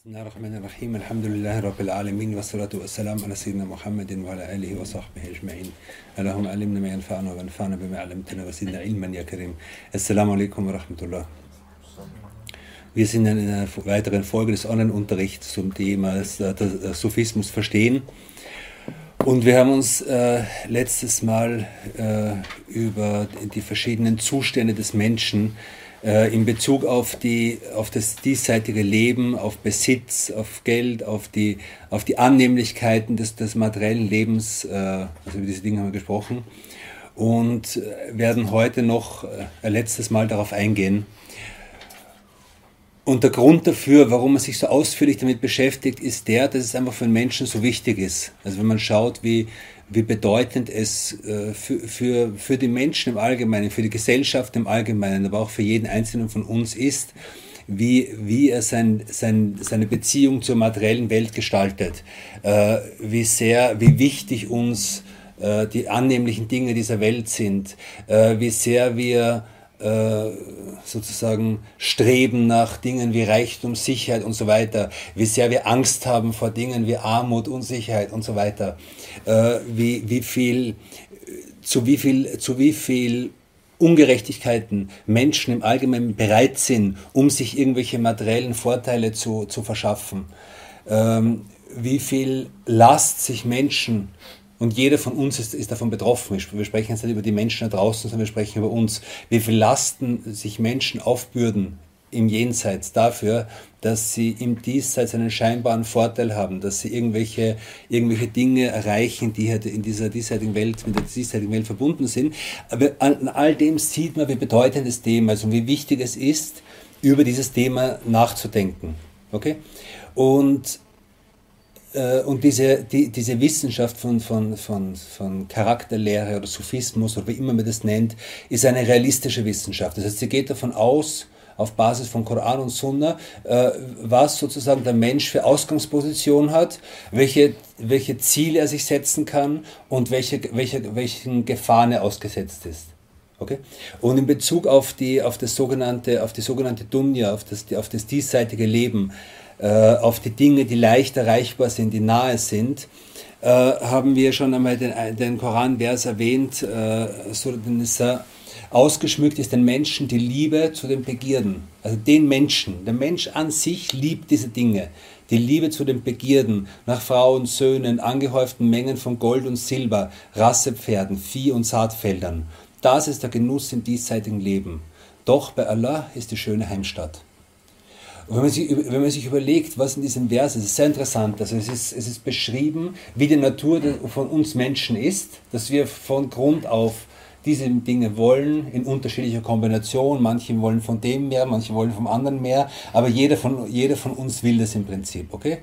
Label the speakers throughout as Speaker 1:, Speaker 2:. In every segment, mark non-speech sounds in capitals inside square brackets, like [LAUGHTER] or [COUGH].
Speaker 1: بسم الله الرحمن الرحيم الحمد لله رب العالمين والصلاة والسلام على سيدنا محمد وعلى آله وصحبه أجمعين اللهم علمنا ما ينفعنا وانفعنا بما علمتنا وزدنا علما يا كريم السلام عليكم ورحمة الله Wir sind in einer weiteren Folge des Online-Unterrichts zum Thema des, äh, des Sophismus verstehen. Und wir haben uns äh, letztes Mal äh, über die verschiedenen Zustände des Menschen äh, in Bezug auf, die, auf das diesseitige Leben, auf Besitz, auf Geld, auf die, auf die Annehmlichkeiten des, des materiellen Lebens, äh, also über diese Dinge haben wir gesprochen, und äh, werden heute noch äh, ein letztes Mal darauf eingehen. Und der Grund dafür, warum man sich so ausführlich damit beschäftigt, ist der, dass es einfach für den Menschen so wichtig ist. Also wenn man schaut, wie, wie bedeutend es äh, für, für, für die Menschen im Allgemeinen, für die Gesellschaft im Allgemeinen, aber auch für jeden Einzelnen von uns ist, wie, wie er sein, sein, seine Beziehung zur materiellen Welt gestaltet, äh, wie sehr, wie wichtig uns äh, die annehmlichen Dinge dieser Welt sind, wie sehr wir sozusagen streben nach Dingen wie Reichtum, Sicherheit und so weiter, wie sehr wir Angst haben vor Dingen wie Armut, Unsicherheit und so weiter, äh, wie, wie viel, zu wie viel, zu wie viel Ungerechtigkeiten Menschen im Allgemeinen bereit sind, um sich irgendwelche materiellen Vorteile zu, zu verschaffen, ähm, wie viel Last sich Menschen und jeder von uns ist, ist davon betroffen. Wir sprechen jetzt nicht über die Menschen da draußen, sondern wir sprechen über uns. Wie viel Lasten sich Menschen aufbürden im Jenseits dafür, dass sie im Diesseits einen scheinbaren Vorteil haben, dass sie irgendwelche, irgendwelche Dinge erreichen, die halt in dieser diesseitigen Welt, mit der diesseitigen Welt verbunden sind. Aber an all dem sieht man, wie bedeutend das Thema ist und wie wichtig es ist, über dieses Thema nachzudenken. Okay? Und und diese, die, diese Wissenschaft von, von, von, von Charakterlehre oder Sophismus oder wie immer man das nennt, ist eine realistische Wissenschaft. Das heißt, sie geht davon aus, auf Basis von Koran und Sunna, äh, was sozusagen der Mensch für Ausgangsposition hat, welche, welche Ziele er sich setzen kann und welche, welche, welchen Gefahren er ausgesetzt ist. Okay? Und in Bezug auf die, auf das sogenannte, auf die sogenannte Dunya, auf das, auf das diesseitige Leben, äh, auf die Dinge, die leicht erreichbar sind, die nahe sind, äh, haben wir schon einmal den, den Koranvers erwähnt, äh, ausgeschmückt ist den Menschen die Liebe zu den Begierden. Also den Menschen. Der Mensch an sich liebt diese Dinge. Die Liebe zu den Begierden nach Frauen, Söhnen, angehäuften Mengen von Gold und Silber, Rassepferden, Vieh und Saatfeldern. Das ist der Genuss im diesseitigen Leben. Doch bei Allah ist die schöne Heimstatt. Und wenn man, sich, wenn man sich überlegt, was in diesem Vers ist, ist sehr interessant. Also es ist, es ist beschrieben, wie die Natur von uns Menschen ist, dass wir von Grund auf diese Dinge wollen in unterschiedlicher Kombination. Manche wollen von dem mehr, manche wollen vom anderen mehr, aber jeder von, jeder von uns will das im Prinzip, okay?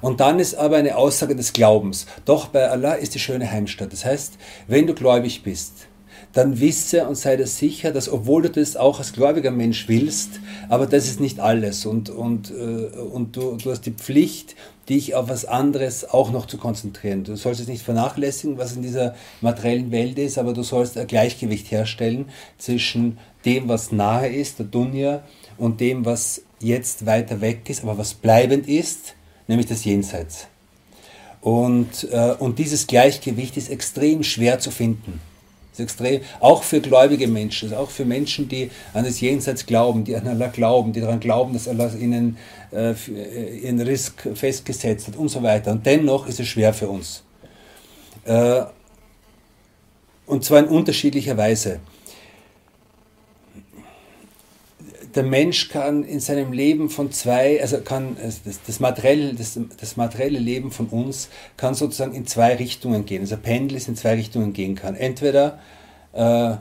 Speaker 1: Und dann ist aber eine Aussage des Glaubens. Doch bei Allah ist die schöne Heimstatt. Das heißt, wenn du gläubig bist, dann wisse und sei dir sicher, dass obwohl du das auch als gläubiger Mensch willst, aber das ist nicht alles und, und, äh, und du, du hast die Pflicht, dich auf was anderes auch noch zu konzentrieren. Du sollst es nicht vernachlässigen, was in dieser materiellen Welt ist, aber du sollst ein Gleichgewicht herstellen zwischen dem, was nahe ist, der Dunja, und dem, was jetzt weiter weg ist, aber was bleibend ist, nämlich das Jenseits. Und, äh, und dieses Gleichgewicht ist extrem schwer zu finden. Das ist extrem, auch für gläubige Menschen, auch für Menschen, die an das Jenseits glauben, die an Allah glauben, die daran glauben, dass Allah ihnen äh, äh, ihren Risk festgesetzt hat und so weiter. Und dennoch ist es schwer für uns. Äh, und zwar in unterschiedlicher Weise. Der Mensch kann in seinem Leben von zwei, also kann das, das, materielle, das, das materielle Leben von uns kann sozusagen in zwei Richtungen gehen. Also Pendel ist in zwei Richtungen gehen kann. Entweder äh,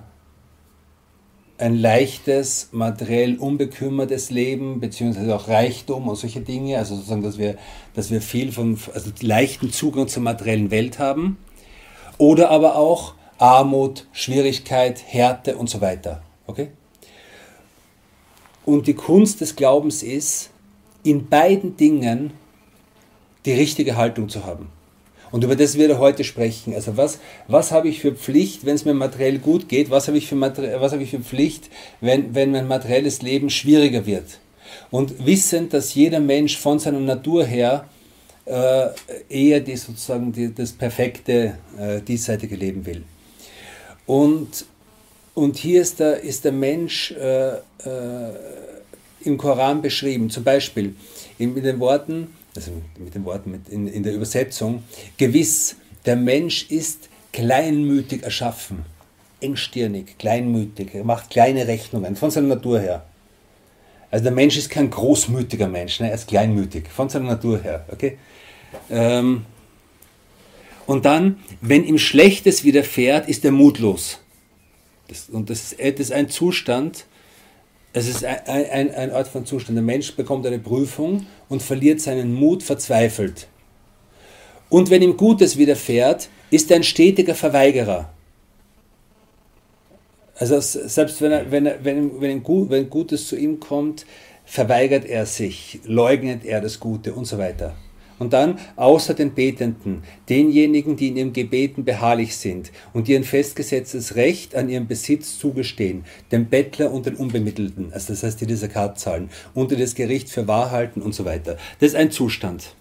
Speaker 1: ein leichtes, materiell unbekümmertes Leben, beziehungsweise auch Reichtum und solche Dinge, also sozusagen, dass wir, dass wir viel von, also leichten Zugang zur materiellen Welt haben, oder aber auch Armut, Schwierigkeit, Härte und so weiter. Okay? Und die Kunst des Glaubens ist, in beiden Dingen die richtige Haltung zu haben. Und über das wird er heute sprechen. Also was, was habe ich für Pflicht, wenn es mir materiell gut geht? Was habe ich für, was habe ich für Pflicht, wenn, wenn mein materielles Leben schwieriger wird? Und wissend, dass jeder Mensch von seiner Natur her äh, eher die, sozusagen die, das perfekte äh, diesseitige Leben will. Und, und hier ist der, ist der Mensch äh, äh im Koran beschrieben, zum Beispiel in, mit den Worten, also mit den Worten mit in, in der Übersetzung, gewiss, der Mensch ist kleinmütig erschaffen, engstirnig, kleinmütig, er macht kleine Rechnungen von seiner Natur her. Also der Mensch ist kein großmütiger Mensch, ne? er ist kleinmütig, von seiner Natur her. Okay? Ähm, und dann, wenn ihm Schlechtes widerfährt, ist er mutlos. Das, und das ist, das ist ein Zustand, es ist ein, ein, ein Ort von Zustand. Der Mensch bekommt eine Prüfung und verliert seinen Mut, verzweifelt. Und wenn ihm Gutes widerfährt, ist er ein stetiger Verweigerer. Also selbst wenn, er, wenn, er, wenn, wenn, wenn Gutes zu ihm kommt, verweigert er sich, leugnet er das Gute und so weiter. Und dann außer den Betenden, denjenigen, die in ihrem Gebeten beharrlich sind und ihren festgesetztes Recht an ihrem Besitz zugestehen, dem Bettler und den Unbemittelten, also das heißt, die diese Karte zahlen, unter das Gericht für wahr halten und so weiter. Das ist ein Zustand.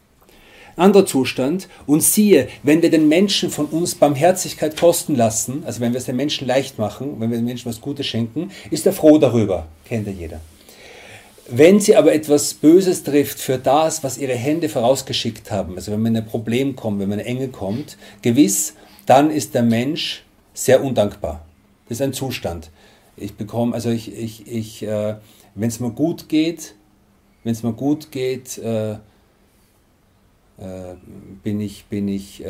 Speaker 1: Anderer Zustand. Und siehe, wenn wir den Menschen von uns Barmherzigkeit kosten lassen, also wenn wir es den Menschen leicht machen, wenn wir den Menschen was Gutes schenken, ist er froh darüber. Kennt ja jeder. Wenn sie aber etwas Böses trifft für das, was ihre Hände vorausgeschickt haben, also wenn man in ein Problem kommt, wenn man in eine Enge kommt, gewiss, dann ist der Mensch sehr undankbar. Das ist ein Zustand. Ich bekomme, also ich, ich, ich äh, wenn es mir gut geht, wenn es mir gut geht, äh, äh, bin ich, bin ich,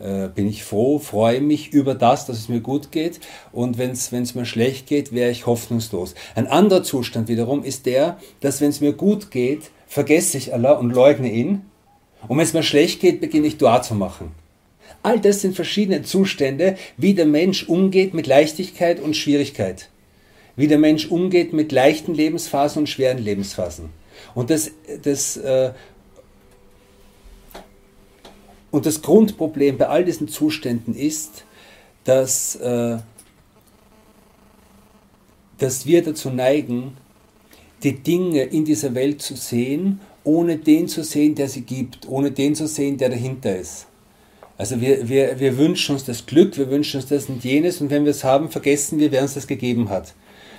Speaker 1: äh, bin ich froh, freue mich über das, dass es mir gut geht. Und wenn es mir schlecht geht, wäre ich hoffnungslos. Ein anderer Zustand wiederum ist der, dass wenn es mir gut geht, vergesse ich Allah und leugne ihn. Und wenn es mir schlecht geht, beginne ich Dua zu machen. All das sind verschiedene Zustände, wie der Mensch umgeht mit Leichtigkeit und Schwierigkeit. Wie der Mensch umgeht mit leichten Lebensphasen und schweren Lebensphasen. Und das, das äh, und das Grundproblem bei all diesen Zuständen ist, dass, äh, dass wir dazu neigen, die Dinge in dieser Welt zu sehen, ohne den zu sehen, der sie gibt, ohne den zu sehen, der dahinter ist. Also wir, wir, wir wünschen uns das Glück, wir wünschen uns das und jenes und wenn wir es haben, vergessen wir, wer uns das gegeben hat.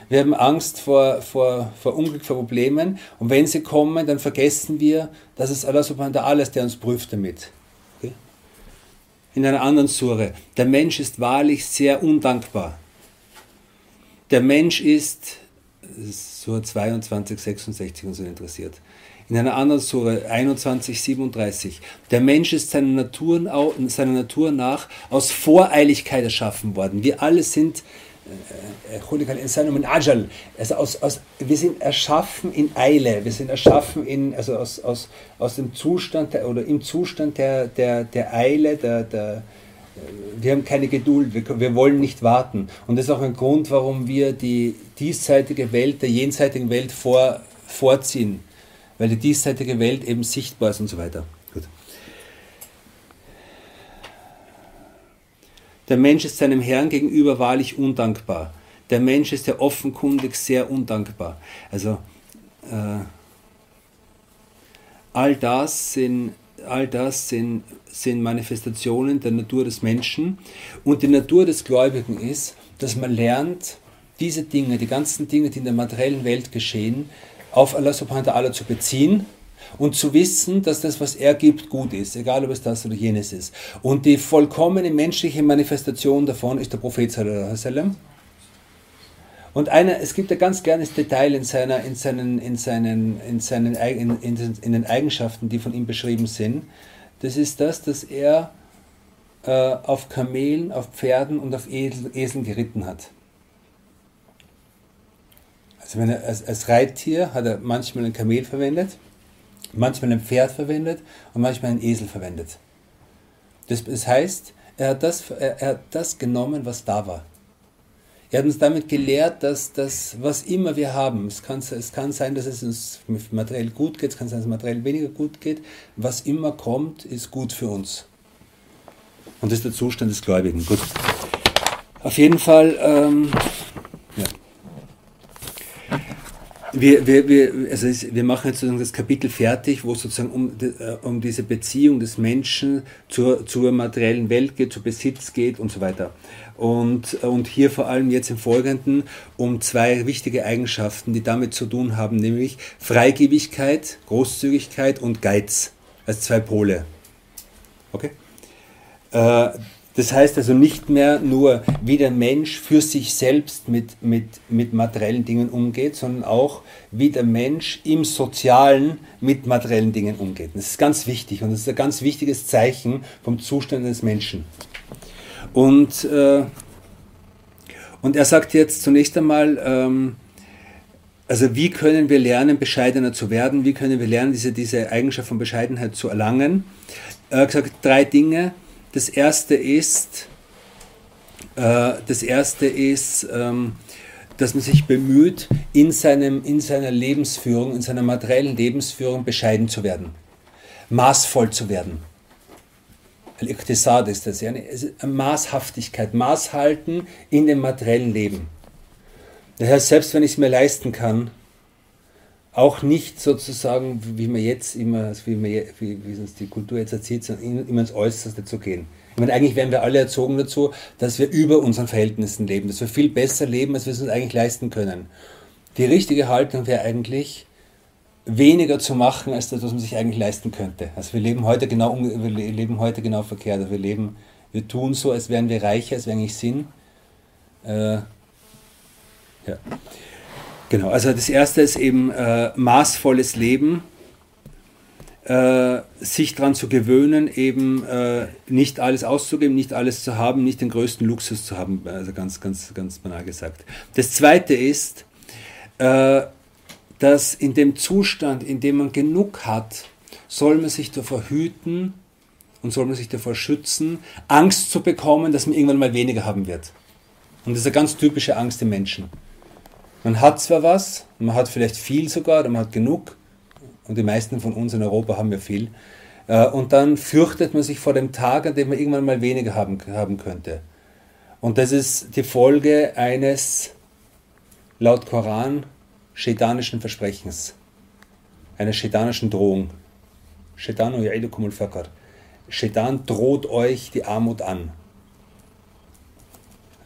Speaker 1: Wir haben Angst vor, vor, vor Unglück, vor Problemen und wenn sie kommen, dann vergessen wir, dass es Allah subhanahu wa ta'ala ist, der uns prüft damit in einer anderen Sure, der Mensch ist wahrlich sehr undankbar. Der Mensch ist, Sure 22, 66 und so interessiert. In einer anderen Sure 21, 37, der Mensch ist seiner Natur, seiner Natur nach aus Voreiligkeit erschaffen worden. Wir alle sind also aus, aus, wir sind erschaffen in Eile, wir sind erschaffen in, also aus, aus, aus dem Zustand der, oder im Zustand der, der, der Eile, der, der, wir haben keine Geduld, wir, wir wollen nicht warten. Und das ist auch ein Grund, warum wir die diesseitige Welt der jenseitigen Welt vor, vorziehen, weil die diesseitige Welt eben sichtbar ist und so weiter. Der Mensch ist seinem Herrn gegenüber wahrlich undankbar. Der Mensch ist ja offenkundig sehr undankbar. Also äh, all das sind all das sind, sind Manifestationen der Natur des Menschen. Und die Natur des Gläubigen ist, dass man lernt, diese Dinge, die ganzen Dinge, die in der materiellen Welt geschehen, auf Allah subhanahu wa ta'ala zu beziehen und zu wissen, dass das, was er gibt, gut ist, egal ob es das oder jenes ist. Und die vollkommene menschliche Manifestation davon ist der Prophet sallallahu und einer, es gibt ein ganz kleines Detail in, seiner, in, seinen, in, seinen, in, seinen, in, in, in den Eigenschaften, die von ihm beschrieben sind. Das ist das, dass er äh, auf Kamelen, auf Pferden und auf Esel, Eseln geritten hat. Also wenn er als, als Reittier hat er manchmal ein Kamel verwendet manchmal ein Pferd verwendet und manchmal einen Esel verwendet. Das, das heißt, er hat, das, er, er hat das genommen, was da war. Er hat uns damit gelehrt, dass das, was immer wir haben, es kann, es kann sein, dass es uns materiell gut geht, es kann sein, dass es materiell weniger gut geht, was immer kommt, ist gut für uns. Und das ist der Zustand des Gläubigen. Gut. Auf jeden Fall, ähm. Wir, wir, wir, also wir machen jetzt sozusagen das Kapitel fertig, wo es sozusagen um, äh, um diese Beziehung des Menschen zur, zur materiellen Welt geht, zu Besitz geht und so weiter. Und, und hier vor allem jetzt im Folgenden um zwei wichtige Eigenschaften, die damit zu tun haben, nämlich Freigebigkeit, Großzügigkeit und Geiz als zwei Pole. Okay? Äh, das heißt also nicht mehr nur, wie der Mensch für sich selbst mit, mit, mit materiellen Dingen umgeht, sondern auch, wie der Mensch im Sozialen mit materiellen Dingen umgeht. Das ist ganz wichtig und das ist ein ganz wichtiges Zeichen vom Zustand des Menschen. Und, äh, und er sagt jetzt zunächst einmal, ähm, also wie können wir lernen, bescheidener zu werden? Wie können wir lernen, diese, diese Eigenschaft von Bescheidenheit zu erlangen? Er hat gesagt, drei Dinge. Das erste ist, äh, das erste ist, ähm, dass man sich bemüht, in, seinem, in seiner Lebensführung, in seiner materiellen Lebensführung bescheiden zu werden, maßvoll zu werden. Al-Iqtisad ist das, ja, eine Maßhaftigkeit, Maßhalten in dem materiellen Leben. Das heißt, selbst wenn ich es mir leisten kann, auch nicht sozusagen, wie man jetzt immer, wie, man, wie, wie uns die Kultur jetzt erzählt, sondern immer ins Äußerste zu gehen. Ich meine, eigentlich werden wir alle erzogen dazu, dass wir über unseren Verhältnissen leben, dass wir viel besser leben, als wir es uns eigentlich leisten können. Die richtige Haltung wäre eigentlich, weniger zu machen, als das, was man sich eigentlich leisten könnte. Also wir leben heute genau, wir leben heute genau verkehrt. Also wir, leben, wir tun so, als wären wir reicher, als wir eigentlich sind. Äh, ja. Genau, also das erste ist eben äh, maßvolles Leben, äh, sich daran zu gewöhnen, eben äh, nicht alles auszugeben, nicht alles zu haben, nicht den größten Luxus zu haben, also ganz, ganz, ganz banal gesagt. Das zweite ist, äh, dass in dem Zustand, in dem man genug hat, soll man sich davor hüten und soll man sich davor schützen, Angst zu bekommen, dass man irgendwann mal weniger haben wird. Und das ist eine ganz typische Angst im Menschen. Man hat zwar was, man hat vielleicht viel sogar, man hat genug, und die meisten von uns in Europa haben ja viel, äh, und dann fürchtet man sich vor dem Tag, an dem man irgendwann mal weniger haben, haben könnte. Und das ist die Folge eines, laut Koran, schädanischen Versprechens, einer schädanischen Drohung. Shaitan droht euch die Armut an.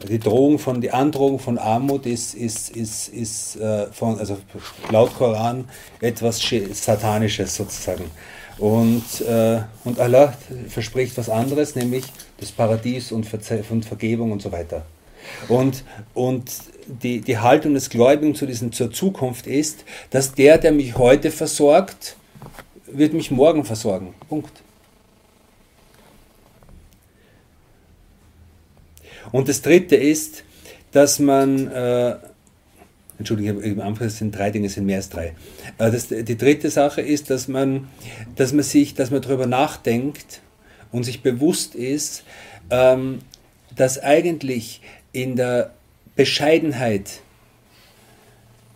Speaker 1: Die Drohung von, die Androhung von Armut ist, ist, ist, ist äh, von, also laut Koran etwas Satanisches sozusagen. Und, äh, und Allah verspricht was anderes, nämlich das Paradies und, Verze und Vergebung und so weiter. Und, und die, die Haltung des Gläubigen zu diesen, zur Zukunft ist, dass der, der mich heute versorgt, wird mich morgen versorgen. Punkt. Und das dritte ist, dass man, äh, Entschuldigung, am Anfang sind drei Dinge, sind mehr als drei. Äh, das, die dritte Sache ist, dass man, dass man sich, dass man darüber nachdenkt und sich bewusst ist, ähm, dass eigentlich in der Bescheidenheit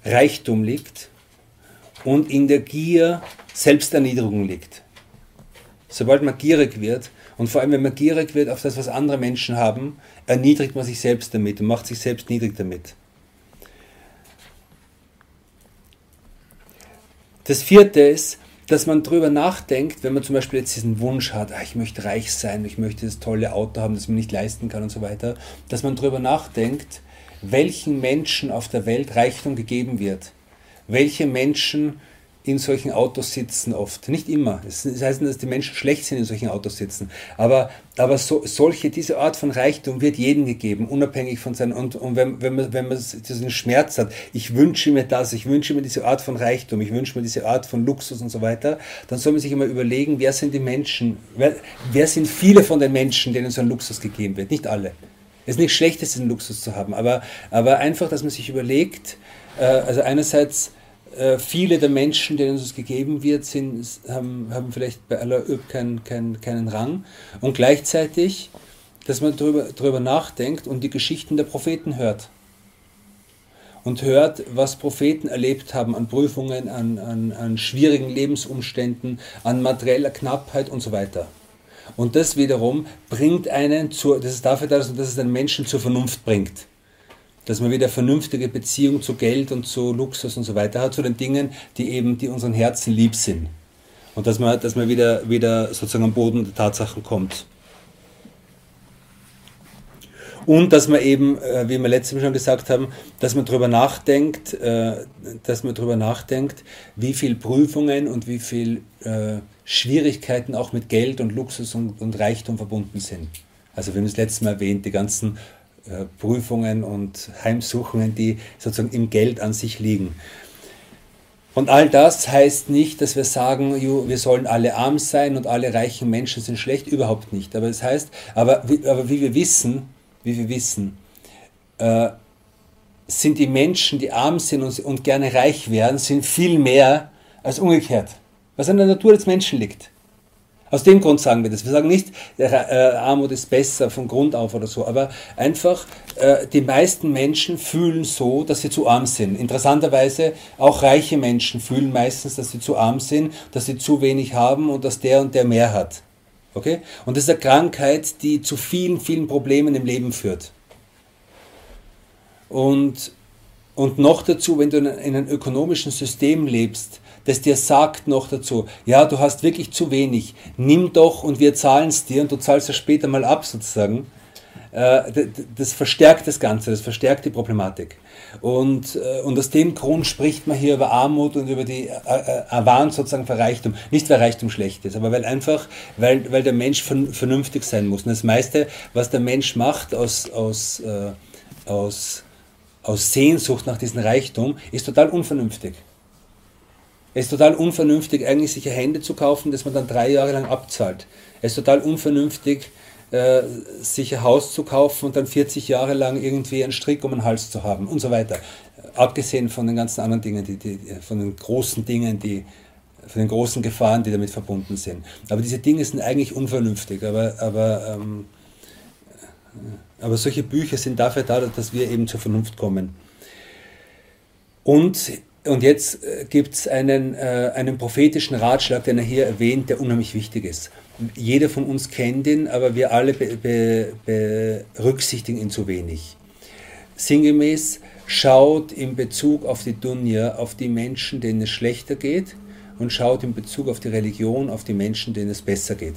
Speaker 1: Reichtum liegt und in der Gier Selbsterniedrigung liegt. Sobald man gierig wird, und vor allem wenn man gierig wird auf das, was andere Menschen haben, erniedrigt man sich selbst damit und macht sich selbst niedrig damit. Das vierte ist, dass man darüber nachdenkt, wenn man zum Beispiel jetzt diesen Wunsch hat, ah, ich möchte reich sein, ich möchte das tolle Auto haben, das man nicht leisten kann und so weiter, dass man darüber nachdenkt, welchen Menschen auf der Welt Reichtum gegeben wird, welche Menschen in solchen Autos sitzen oft. Nicht immer. Das heißt nicht, dass die Menschen schlecht sind, in solchen Autos sitzen. Aber, aber so, solche, diese Art von Reichtum wird jedem gegeben, unabhängig von seinen, und, und wenn, wenn man, wenn man diesen Schmerz hat, ich wünsche mir das, ich wünsche mir diese Art von Reichtum, ich wünsche mir diese Art von Luxus und so weiter, dann soll man sich immer überlegen, wer sind die Menschen, wer, wer sind viele von den Menschen, denen so ein Luxus gegeben wird. Nicht alle. Es ist nicht schlecht, diesen Luxus zu haben, aber, aber einfach, dass man sich überlegt, äh, also einerseits, äh, viele der Menschen, denen es gegeben wird, sind, haben, haben vielleicht bei aller Öb keinen, keinen, keinen Rang. Und gleichzeitig, dass man darüber, darüber nachdenkt und die Geschichten der Propheten hört. Und hört, was Propheten erlebt haben an Prüfungen, an, an, an schwierigen Lebensumständen, an materieller Knappheit und so weiter. Und das wiederum bringt einen zur, das ist dafür da, dass es den Menschen zur Vernunft bringt dass man wieder vernünftige Beziehung zu Geld und zu Luxus und so weiter hat, zu den Dingen, die eben, die unseren Herzen lieb sind. Und dass man, dass man wieder, wieder sozusagen am Boden der Tatsachen kommt. Und dass man eben, äh, wie wir letztes Mal schon gesagt haben, dass man darüber nachdenkt, äh, dass man darüber nachdenkt, wie viel Prüfungen und wie viel äh, Schwierigkeiten auch mit Geld und Luxus und, Reichtum verbunden sind. Also wir haben das letzte Mal erwähnt, die ganzen Prüfungen und Heimsuchungen, die sozusagen im Geld an sich liegen. Und all das heißt nicht, dass wir sagen, wir sollen alle arm sein und alle reichen Menschen sind schlecht, überhaupt nicht. Aber es das heißt, aber, aber wie wir wissen, wie wir wissen, äh, sind die Menschen, die arm sind und, und gerne reich werden, sind viel mehr als umgekehrt. Was an der Natur des Menschen liegt. Aus dem Grund sagen wir das. Wir sagen nicht, äh, Armut ist besser von Grund auf oder so, aber einfach, äh, die meisten Menschen fühlen so, dass sie zu arm sind. Interessanterweise, auch reiche Menschen fühlen meistens, dass sie zu arm sind, dass sie zu wenig haben und dass der und der mehr hat. Okay? Und das ist eine Krankheit, die zu vielen, vielen Problemen im Leben führt. Und, und noch dazu, wenn du in einem ökonomischen System lebst, das dir sagt noch dazu, ja, du hast wirklich zu wenig, nimm doch und wir zahlen es dir und du zahlst es später mal ab sozusagen, äh, das verstärkt das Ganze, das verstärkt die Problematik. Und, äh, und aus dem Grund spricht man hier über Armut und über die Erwarn sozusagen für Reichtum. Nicht weil Reichtum schlecht ist, aber weil einfach, weil, weil der Mensch vernünftig sein muss. Und das meiste, was der Mensch macht aus, aus, äh, aus, aus Sehnsucht nach diesem Reichtum, ist total unvernünftig. Es ist total unvernünftig, eigentlich sich Hände zu kaufen, das man dann drei Jahre lang abzahlt. Es ist total unvernünftig, äh, sich ein Haus zu kaufen und dann 40 Jahre lang irgendwie einen Strick um den Hals zu haben und so weiter. Abgesehen von den ganzen anderen Dingen, die, die, von den großen Dingen, die, von den großen Gefahren, die damit verbunden sind. Aber diese Dinge sind eigentlich unvernünftig, aber, aber, ähm, aber solche Bücher sind dafür da, dass wir eben zur Vernunft kommen. Und und jetzt äh, gibt es einen, äh, einen prophetischen Ratschlag, den er hier erwähnt, der unheimlich wichtig ist. Jeder von uns kennt ihn, aber wir alle be, be, berücksichtigen ihn zu wenig. Sinngemäß schaut in Bezug auf die Dunya auf die Menschen, denen es schlechter geht, und schaut in Bezug auf die Religion auf die Menschen, denen es besser geht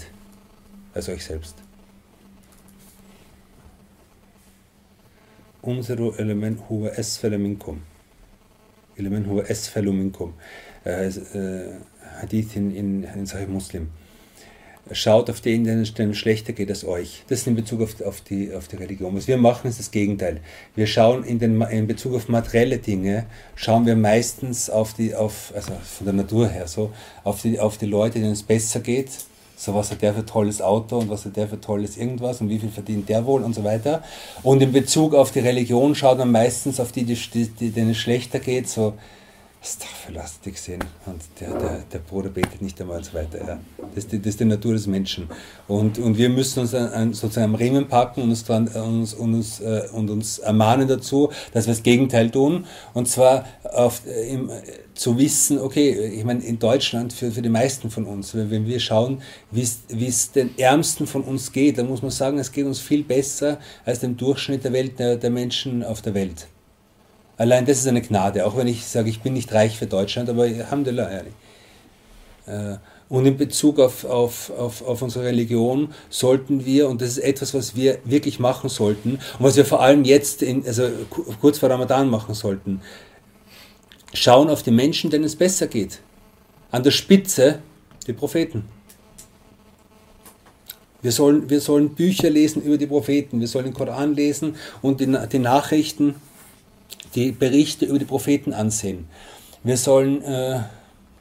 Speaker 1: als euch selbst. Unsere Element huwa asfala minkum. لمن هو أسفل منكم Hadith in, in, in Sahih Muslim. Schaut auf den, denen es schlechter geht als euch. Das ist in Bezug auf, auf, die, auf die Religion. Was wir machen, ist das Gegenteil. Wir schauen in, den, in Bezug auf materielle Dinge, schauen wir meistens auf die, auf, also von der Natur her so, auf die, auf die Leute, denen es besser geht, so was hat der für tolles Auto und was hat der für tolles irgendwas und wie viel verdient der wohl und so weiter. Und in Bezug auf die Religion schaut man meistens auf die, die, die denen es schlechter geht, so Astaghfirullah, gesehen. Und der, der, der Bruder betet nicht einmal so weiter. Ja. Das, ist die, das ist die Natur des Menschen. Und, und wir müssen uns an, sozusagen am Riemen packen und uns, dran, uns, und, uns, äh, und uns ermahnen dazu, dass wir das Gegenteil tun. Und zwar auf, äh, im, zu wissen, okay, ich meine, in Deutschland, für, für die meisten von uns, wenn, wenn wir schauen, wie es den Ärmsten von uns geht, dann muss man sagen, es geht uns viel besser als dem Durchschnitt der Welt, der, der Menschen auf der Welt. Allein das ist eine Gnade, auch wenn ich sage, ich bin nicht reich für Deutschland, aber Alhamdulillah, ehrlich. Äh, und in Bezug auf, auf, auf, auf unsere Religion sollten wir, und das ist etwas, was wir wirklich machen sollten, und was wir vor allem jetzt, in, also kurz vor Ramadan machen sollten, schauen auf die Menschen, denen es besser geht. An der Spitze die Propheten. Wir sollen, wir sollen Bücher lesen über die Propheten, wir sollen den Koran lesen und die, die Nachrichten die Berichte über die Propheten ansehen. Wir sollen äh,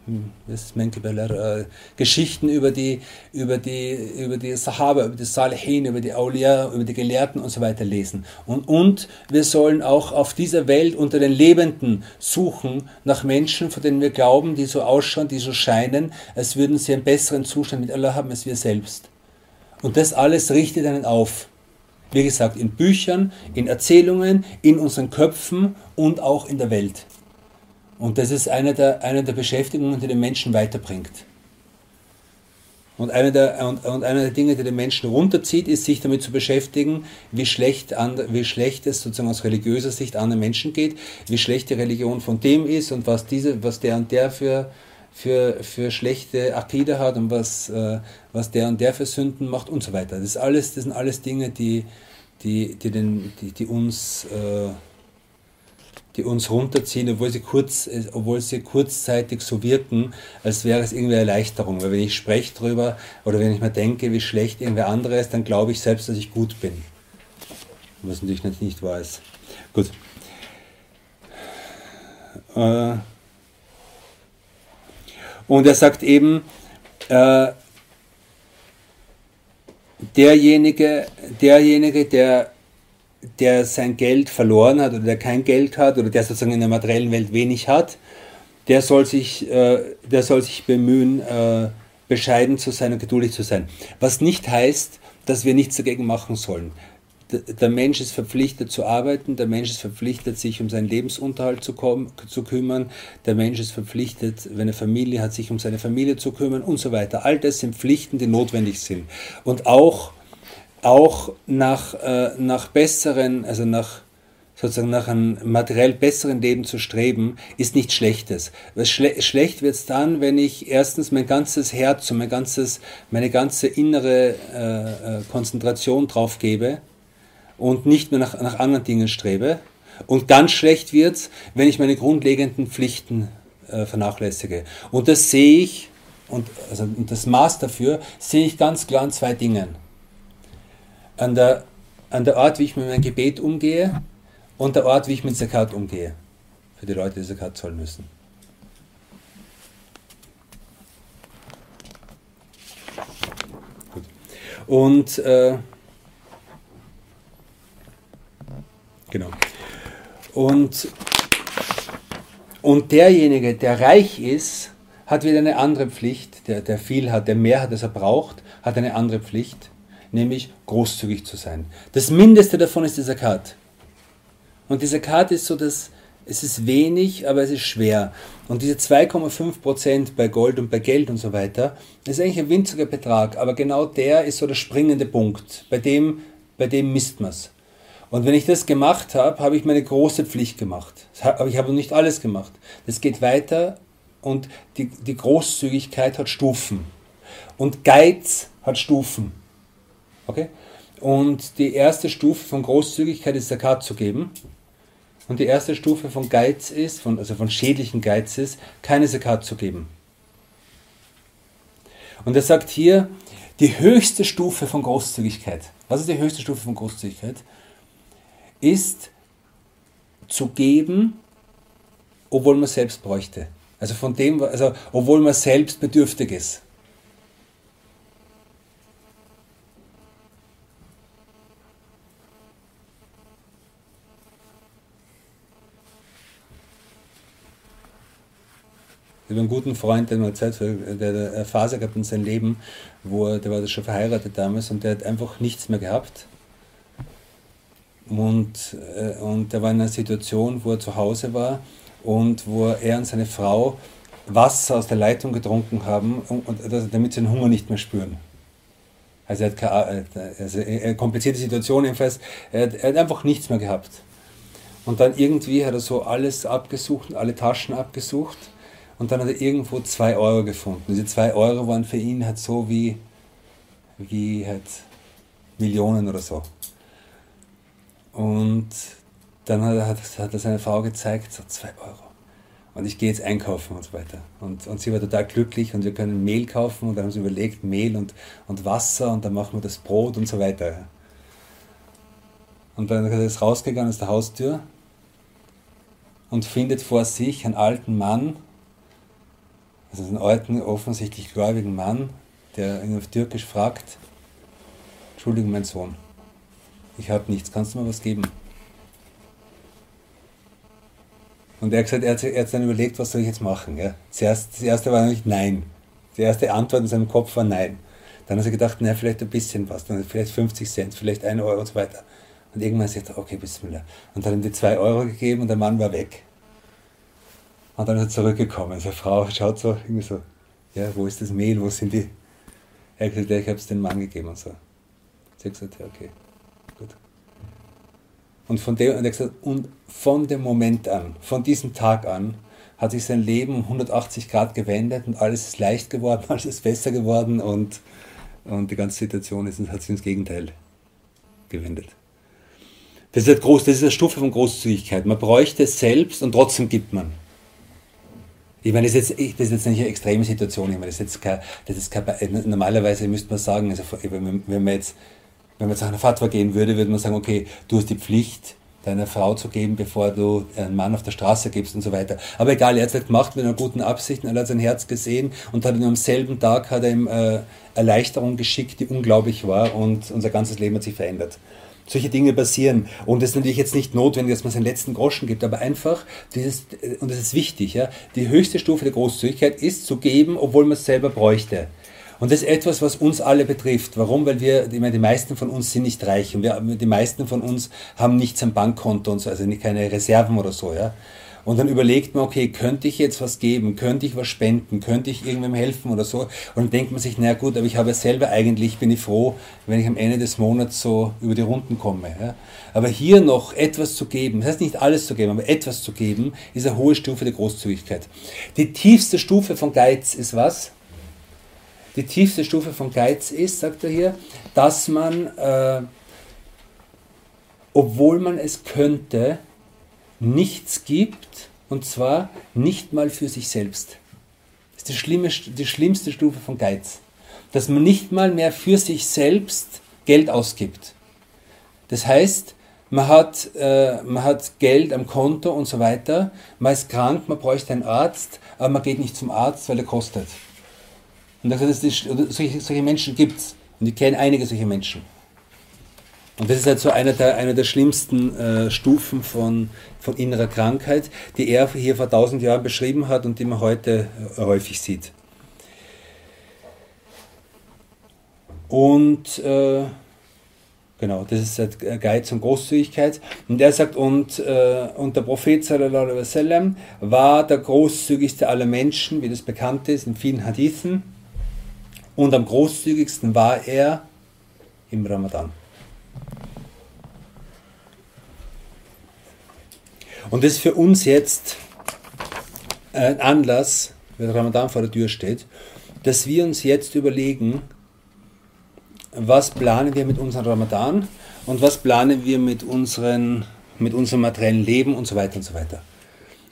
Speaker 1: hm, äh, Geschichten über die, über, die, über die Sahaba, über die Salihin, über die Aulia, über die Gelehrten und so weiter lesen. Und, und wir sollen auch auf dieser Welt unter den Lebenden suchen nach Menschen, von denen wir glauben, die so ausschauen, die so scheinen, als würden sie einen besseren Zustand mit Allah haben als wir selbst. Und das alles richtet einen auf. Wie gesagt, in Büchern, in Erzählungen, in unseren Köpfen und auch in der Welt. Und das ist eine der, eine der Beschäftigungen, die den Menschen weiterbringt. Und eine, der, und, und eine der Dinge, die den Menschen runterzieht, ist, sich damit zu beschäftigen, wie schlecht, an, wie schlecht es sozusagen aus religiöser Sicht anderen Menschen geht, wie schlecht die Religion von dem ist und was, diese, was der und der für, für, für schlechte Akide hat und was, äh, was der und der für Sünden macht und so weiter. Das, alles, das sind alles Dinge, die, die, die, den, die, die uns... Äh, die uns runterziehen, obwohl sie, kurz, obwohl sie kurzzeitig so wirken, als wäre es irgendwie Erleichterung. Weil wenn ich spreche darüber oder wenn ich mir denke, wie schlecht irgendwer andere ist, dann glaube ich selbst, dass ich gut bin. Was natürlich nicht, nicht wahr ist. Gut. Äh, und er sagt eben, äh, derjenige, derjenige, der der sein Geld verloren hat oder der kein Geld hat oder der sozusagen in der materiellen Welt wenig hat, der soll sich, äh, der soll sich bemühen, äh, bescheiden zu sein und geduldig zu sein. Was nicht heißt, dass wir nichts dagegen machen sollen. Der Mensch ist verpflichtet zu arbeiten, der Mensch ist verpflichtet, sich um seinen Lebensunterhalt zu, kommen, zu kümmern, der Mensch ist verpflichtet, wenn er Familie hat, sich um seine Familie zu kümmern und so weiter. All das sind Pflichten, die notwendig sind. Und auch auch nach, äh, nach besseren, also nach sozusagen nach einem materiell besseren Leben zu streben, ist nichts Schlechtes. Schle schlecht wird es dann, wenn ich erstens mein ganzes Herz und mein ganzes, meine ganze innere äh, äh, Konzentration drauf gebe und nicht mehr nach, nach anderen Dingen strebe. Und ganz schlecht wird es, wenn ich meine grundlegenden Pflichten äh, vernachlässige. Und das sehe ich, und, also, und das Maß dafür sehe ich ganz klar an zwei Dingen an der, an der Art, wie ich mit meinem Gebet umgehe und der Art, wie ich mit Zakat umgehe. Für die Leute, die Zakat zahlen müssen. Gut. Und äh, genau. Und, und derjenige, der reich ist, hat wieder eine andere Pflicht. Der, der viel hat, der mehr hat, als er braucht, hat eine andere Pflicht nämlich großzügig zu sein. Das Mindeste davon ist die Zakat. Und die Zakat ist so, dass es ist wenig, aber es ist schwer. Und diese 2,5% bei Gold und bei Geld und so weiter, ist eigentlich ein winziger Betrag, aber genau der ist so der springende Punkt. Bei dem, bei dem misst man es. Und wenn ich das gemacht habe, habe ich meine große Pflicht gemacht. Aber ich habe nicht alles gemacht. Das geht weiter und die, die Großzügigkeit hat Stufen. Und Geiz hat Stufen. Okay? Und die erste Stufe von Großzügigkeit ist Zakat zu geben. Und die erste Stufe von Geiz ist, von, also von schädlichen Geiz ist, keine Zakat zu geben. Und er sagt hier, die höchste Stufe von Großzügigkeit, was ist die höchste Stufe von Großzügigkeit? Ist zu geben, obwohl man selbst bräuchte. Also von dem, also obwohl man selbst bedürftig ist. Ich habe einen guten Freund, der mir erzählt, der eine Phase gehabt in seinem Leben, wo er, der war schon verheiratet damals und der hat einfach nichts mehr gehabt. Und, äh, und der war in einer Situation, wo er zu Hause war und wo er und seine Frau Wasser aus der Leitung getrunken haben, und, und damit sie den Hunger nicht mehr spüren. Also er hat keine, äh, also eine komplizierte Situation jedenfalls, er hat, er hat einfach nichts mehr gehabt. Und dann irgendwie hat er so alles abgesucht, alle Taschen abgesucht und dann hat er irgendwo zwei Euro gefunden. Diese zwei Euro waren für ihn halt so wie, wie halt Millionen oder so. Und dann hat er, hat er seine Frau gezeigt, so zwei Euro. Und ich gehe jetzt einkaufen und so weiter. Und, und sie war total glücklich und wir können Mehl kaufen und dann haben sie überlegt, Mehl und, und Wasser und dann machen wir das Brot und so weiter. Und dann ist er rausgegangen aus der Haustür und findet vor sich einen alten Mann, also einen alten, offensichtlich gläubigen Mann, der ihn auf Türkisch fragt, Entschuldigung, mein Sohn, ich habe nichts, kannst du mir was geben? Und er hat gesagt, er hat, er hat dann überlegt, was soll ich jetzt machen? Ja? Zuerst, das erste war natürlich Nein. Die erste Antwort in seinem Kopf war Nein. Dann hat er gedacht, na, vielleicht ein bisschen was, dann vielleicht 50 Cent, vielleicht 1 Euro und so weiter. Und irgendwann sagt er, okay, Bismillah. Und dann hat ihm die 2 Euro gegeben und der Mann war weg. Und dann ist er zurückgekommen. Seine Frau schaut so, irgendwie so, ja, wo ist das Mehl, wo sind die, Er hat gesagt, ja, ich habe es dem Mann gegeben und so. Sie hat gesagt, ja, okay. Und von, dem, gesagt, und von dem Moment an, von diesem Tag an, hat sich sein Leben um 180 Grad gewendet und alles ist leicht geworden, [LAUGHS] alles ist besser geworden und, und die ganze Situation ist, hat sich ins Gegenteil gewendet. Das ist, groß, das ist eine Stufe von Großzügigkeit. Man bräuchte es selbst und trotzdem gibt man. Ich meine, das ist jetzt, das ist jetzt nicht eine extreme Situation. Ich meine, das ist jetzt kein, das ist kein, normalerweise müsste man sagen, also wenn man jetzt, wenn man jetzt nach einer Fatwa gehen würde, würde man sagen, okay, du hast die Pflicht, deiner Frau zu geben, bevor du einen Mann auf der Straße gibst und so weiter. Aber egal, er hat es halt gemacht mit einer guten Absicht, er hat sein Herz gesehen und hat ihm am selben Tag hat er ihm äh, Erleichterung geschickt, die unglaublich war und unser ganzes Leben hat sich verändert. Solche Dinge passieren. Und es ist natürlich jetzt nicht notwendig, dass man seinen letzten Groschen gibt, aber einfach, dieses, und das ist wichtig, ja, die höchste Stufe der Großzügigkeit ist zu geben, obwohl man es selber bräuchte. Und das ist etwas, was uns alle betrifft. Warum? Weil wir, ich meine, die meisten von uns sind nicht reich und wir, die meisten von uns haben nichts am Bankkonto und so, also keine Reserven oder so, ja. Und dann überlegt man, okay, könnte ich jetzt was geben? Könnte ich was spenden? Könnte ich irgendwem helfen oder so? Und dann denkt man sich, naja gut, aber ich habe selber eigentlich, bin ich froh, wenn ich am Ende des Monats so über die Runden komme. Ja? Aber hier noch etwas zu geben, das heißt nicht alles zu geben, aber etwas zu geben, ist eine hohe Stufe der Großzügigkeit. Die tiefste Stufe von Geiz ist was? Die tiefste Stufe von Geiz ist, sagt er hier, dass man, äh, obwohl man es könnte, nichts gibt, und zwar nicht mal für sich selbst. Das ist die, schlimme, die schlimmste Stufe von Geiz. Dass man nicht mal mehr für sich selbst Geld ausgibt. Das heißt, man hat, äh, man hat Geld am Konto und so weiter, man ist krank, man bräuchte einen Arzt, aber man geht nicht zum Arzt, weil er kostet. Und das ist, solche, solche Menschen gibt es. Und ich kenne einige solche Menschen. Und das ist halt so einer der, einer der schlimmsten äh, Stufen von, von innerer Krankheit, die er hier vor tausend Jahren beschrieben hat und die man heute äh, häufig sieht. Und äh, genau, das ist halt Geiz und Großzügigkeit. Und er sagt, und, äh, und der Prophet sallallahu war der großzügigste aller Menschen, wie das bekannt ist in vielen Hadithen. Und am großzügigsten war er im Ramadan. Und das ist für uns jetzt ein Anlass, wenn Ramadan vor der Tür steht, dass wir uns jetzt überlegen, was planen wir mit unserem Ramadan und was planen wir mit, unseren, mit unserem materiellen Leben und so weiter und so weiter.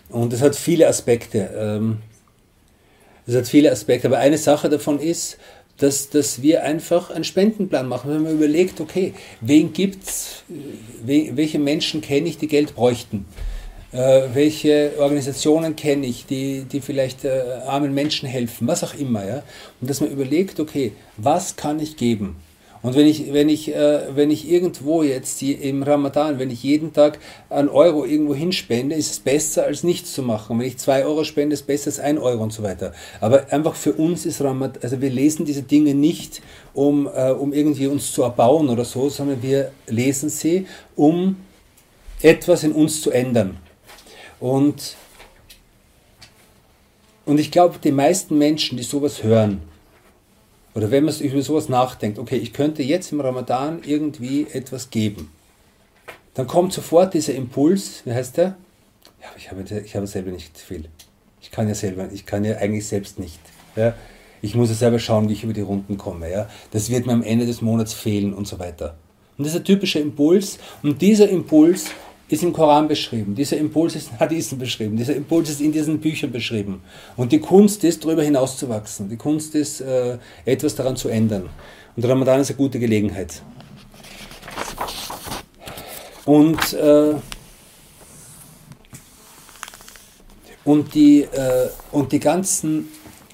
Speaker 1: Und das hat viele Aspekte. Ähm, das hat viele Aspekte, aber eine Sache davon ist, dass, dass wir einfach einen Spendenplan machen. Wenn man überlegt, okay, wen gibt's, welche Menschen kenne ich, die Geld bräuchten? Äh, welche Organisationen kenne ich, die, die vielleicht äh, armen Menschen helfen, was auch immer. Ja? Und dass man überlegt, okay, was kann ich geben? Und wenn ich, wenn ich, äh, wenn ich irgendwo jetzt die, im Ramadan, wenn ich jeden Tag einen Euro irgendwo hinspende, ist es besser als nichts zu machen. Wenn ich zwei Euro spende, ist es besser als ein Euro und so weiter. Aber einfach für uns ist Ramadan, also wir lesen diese Dinge nicht, um, äh, um irgendwie uns zu erbauen oder so, sondern wir lesen sie, um etwas in uns zu ändern. Und, und ich glaube, die meisten Menschen, die sowas hören, oder wenn man über sowas nachdenkt, okay, ich könnte jetzt im Ramadan irgendwie etwas geben, dann kommt sofort dieser Impuls, wie heißt der? Ja, ich habe, ich habe selber nicht viel. Ich kann ja selber, ich kann ja eigentlich selbst nicht. Ja? Ich muss ja selber schauen, wie ich über die Runden komme. Ja? Das wird mir am Ende des Monats fehlen und so weiter. Und das ist ein typischer Impuls. Und dieser Impuls ist im Koran beschrieben, dieser Impuls ist in Hadithen beschrieben, dieser Impuls ist in diesen Büchern beschrieben. Und die Kunst ist, darüber hinaus zu wachsen. Die Kunst ist, äh, etwas daran zu ändern. Und Ramadan ist eine gute Gelegenheit. Und, äh, und, die, äh, und die ganzen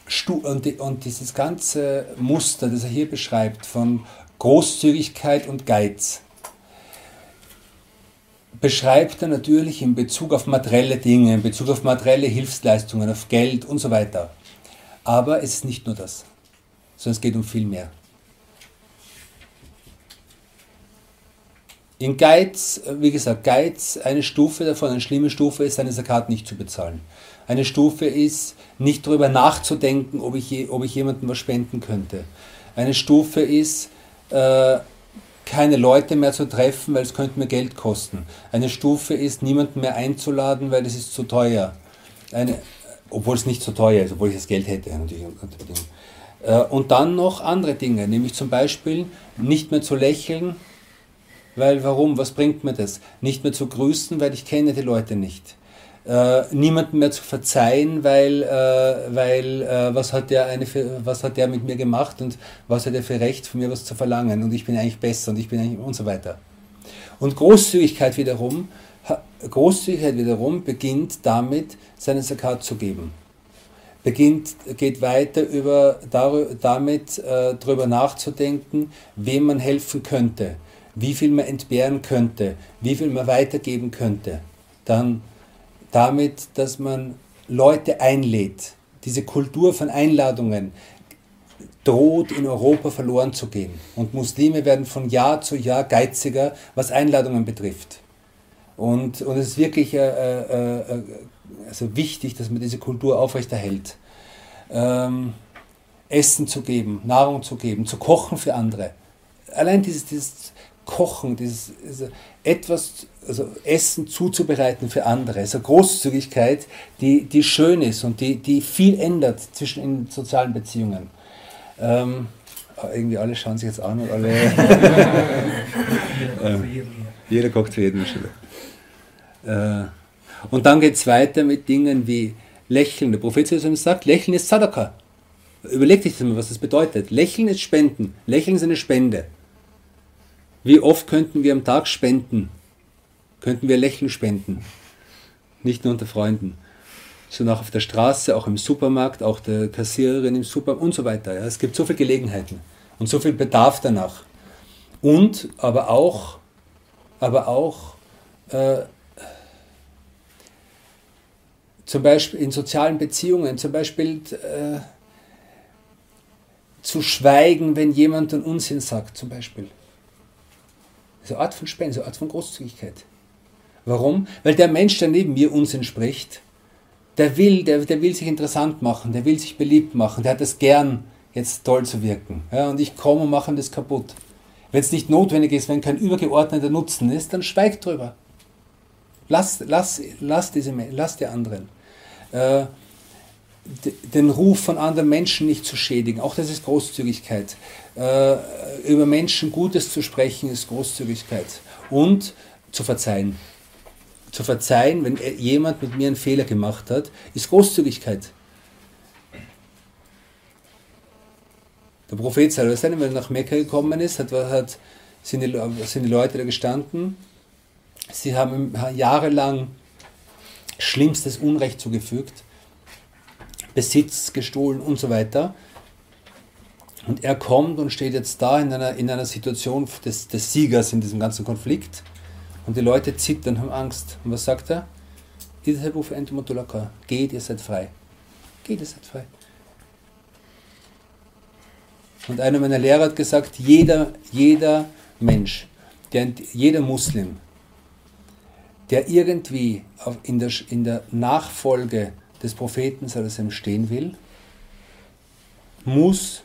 Speaker 1: Stu und, die, und dieses ganze Muster, das er hier beschreibt, von Großzügigkeit und Geiz, beschreibt er natürlich in Bezug auf materielle Dinge, in Bezug auf materielle Hilfsleistungen, auf Geld und so weiter. Aber es ist nicht nur das, sondern es geht um viel mehr. In Geiz, wie gesagt, Geiz, eine Stufe davon, eine schlimme Stufe ist, seine Sakat nicht zu bezahlen. Eine Stufe ist, nicht darüber nachzudenken, ob ich, ob ich jemandem was spenden könnte. Eine Stufe ist, äh, keine Leute mehr zu treffen, weil es könnte mir Geld kosten. Eine Stufe ist, niemanden mehr einzuladen, weil es ist zu teuer. Eine, obwohl es nicht so teuer ist, obwohl ich das Geld hätte. Natürlich. Äh, und dann noch andere Dinge, nämlich zum Beispiel nicht mehr zu lächeln, weil warum, was bringt mir das? Nicht mehr zu grüßen, weil ich kenne die Leute nicht äh, niemandem mehr zu verzeihen, weil, äh, weil äh, was, hat der eine für, was hat der mit mir gemacht und was hat er für Recht von mir was zu verlangen und ich bin eigentlich besser und ich bin eigentlich und so weiter. Und Großzügigkeit wiederum, Großzügigkeit wiederum beginnt damit, seinen Zakat zu geben. Beginnt, geht weiter über, damit äh, darüber nachzudenken, wem man helfen könnte, wie viel man entbehren könnte, wie viel man weitergeben könnte. Dann damit, dass man Leute einlädt. Diese Kultur von Einladungen droht in Europa verloren zu gehen. Und Muslime werden von Jahr zu Jahr geiziger, was Einladungen betrifft. Und, und es ist wirklich äh, äh, äh also wichtig, dass man diese Kultur aufrechterhält. Ähm, Essen zu geben, Nahrung zu geben, zu kochen für andere. Allein dieses, dieses Kochen, dieses, dieses etwas also Essen zuzubereiten für andere. Also Großzügigkeit, die, die schön ist und die, die viel ändert zwischen in sozialen Beziehungen. Ähm, irgendwie alle schauen sich jetzt an und alle. [LAUGHS] ähm, jeder kocht für jeden äh, Und dann geht es weiter mit Dingen wie Lächeln. Der Prophet sagt, Lächeln ist Sadaka. Überleg dich das mal, was das bedeutet. Lächeln ist Spenden. Lächeln ist eine Spende. Wie oft könnten wir am Tag spenden? könnten wir Lächeln spenden. Nicht nur unter Freunden, sondern auch auf der Straße, auch im Supermarkt, auch der Kassiererin im Supermarkt und so weiter. Ja. Es gibt so viele Gelegenheiten und so viel Bedarf danach. Und aber auch, aber auch äh, zum Beispiel in sozialen Beziehungen, zum Beispiel äh, zu schweigen, wenn jemand einen Unsinn sagt, zum Beispiel. So eine Art von Spende, so eine Art von Großzügigkeit. Warum? Weil der Mensch, der neben mir Unsinn spricht, der will, der, der will sich interessant machen, der will sich beliebt machen, der hat es gern, jetzt toll zu wirken. Ja, und ich komme und mache ihm das kaputt. Wenn es nicht notwendig ist, wenn kein übergeordneter Nutzen ist, dann schweig drüber. Lass, lass, lass, diese, lass die anderen. Äh, den Ruf von anderen Menschen nicht zu schädigen, auch das ist Großzügigkeit. Äh, über Menschen Gutes zu sprechen ist Großzügigkeit. Und zu verzeihen zu verzeihen, wenn jemand mit mir einen Fehler gemacht hat, ist Großzügigkeit. Der Prophet selber, wenn er nach Mekka gekommen ist, hat, hat, sind, die, sind die Leute da gestanden. Sie haben jahrelang schlimmstes Unrecht zugefügt, Besitz gestohlen und so weiter. Und er kommt und steht jetzt da in einer, in einer Situation des, des Siegers in diesem ganzen Konflikt und die Leute zittern, haben Angst. Und was sagt er? Geht, ihr seid frei. Geht, ihr seid frei. Und einer meiner Lehrer hat gesagt, jeder, jeder Mensch, der, jeder Muslim, der irgendwie in der, in der Nachfolge des Propheten stehen will, muss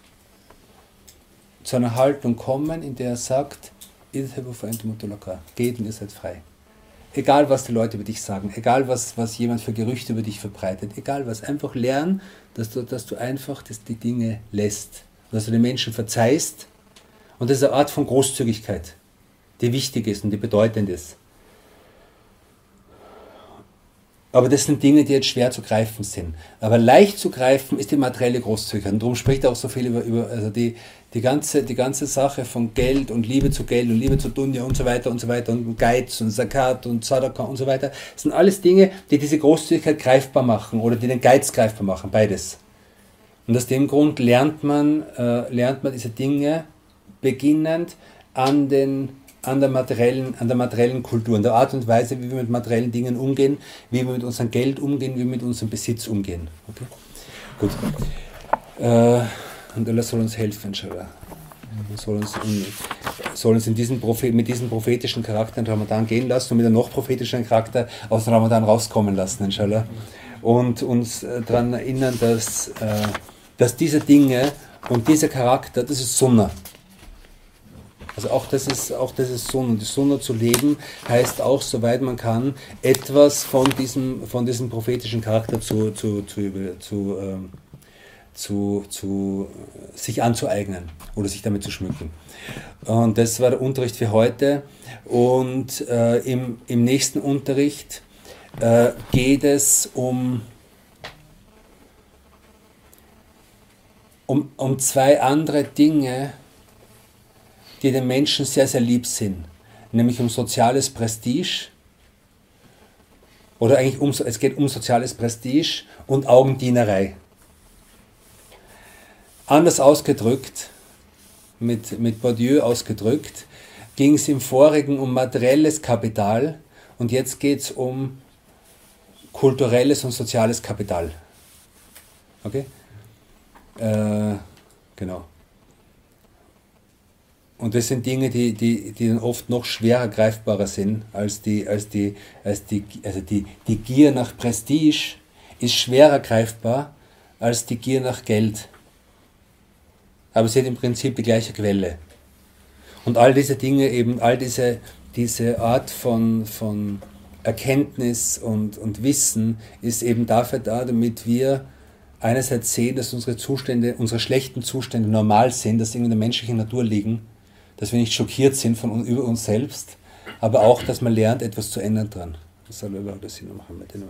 Speaker 1: zu einer Haltung kommen, in der er sagt, Geht und ihr seid frei. Egal, was die Leute über dich sagen, egal, was, was jemand für Gerüchte über dich verbreitet, egal was, einfach lernen, dass du, dass du einfach das, die Dinge lässt, dass du den Menschen verzeihst. Und das ist eine Art von Großzügigkeit, die wichtig ist und die bedeutend ist. Aber das sind Dinge, die jetzt schwer zu greifen sind. Aber leicht zu greifen ist die materielle Großzügigkeit. Und darum spricht er auch so viel über, über also die, die, ganze, die ganze Sache von Geld und Liebe zu Geld und Liebe zu Dunja und so weiter und so weiter und Geiz und Zakat und Sadaka und so weiter. Das sind alles Dinge, die diese Großzügigkeit greifbar machen oder die den Geiz greifbar machen, beides. Und aus dem Grund lernt man, äh, lernt man diese Dinge beginnend an den an der, materiellen, an der materiellen Kultur, an der Art und Weise, wie wir mit materiellen Dingen umgehen, wie wir mit unserem Geld umgehen, wie wir mit unserem Besitz umgehen. Okay? Gut. Äh, und Allah soll uns helfen, inshallah. Soll uns, soll uns in diesen Prophet, mit diesem prophetischen Charakter in Ramadan gehen lassen und mit einem noch prophetischen Charakter aus Ramadan rauskommen lassen, inshallah. Und uns äh, daran erinnern, dass, äh, dass diese Dinge Und dieser Charakter, das ist Sunna. Also auch das ist, auch das ist Sunna. Die Sunna zu leben heißt auch, soweit man kann, etwas von diesem, von diesem prophetischen Charakter zu, zu, zu, zu, ähm, zu, zu sich anzueignen oder sich damit zu schmücken. Und das war der Unterricht für heute. Und äh, im, im nächsten Unterricht äh, geht es um, um, um zwei andere Dinge, die den Menschen sehr, sehr lieb sind. Nämlich um soziales Prestige. Oder eigentlich um, es geht um soziales Prestige und Augendienerei. Anders ausgedrückt, mit, mit Bourdieu ausgedrückt, ging es im vorigen um materielles Kapital und jetzt geht es um kulturelles und soziales Kapital. Okay? Äh, genau. Und das sind Dinge, die, die, die dann oft noch schwerer greifbarer sind als die, als die, als die, also die, die Gier nach Prestige ist schwerer greifbar als die Gier nach Geld aber sie hat im Prinzip die gleiche Quelle. Und all diese Dinge, eben all diese, diese Art von, von Erkenntnis und, und Wissen ist eben dafür da, damit wir einerseits sehen, dass unsere Zustände, unsere schlechten Zustände normal sind, dass sie in der menschlichen Natur liegen, dass wir nicht schockiert sind von über uns selbst, aber auch, dass man lernt, etwas zu ändern dran. Das soll Allah das machen mit den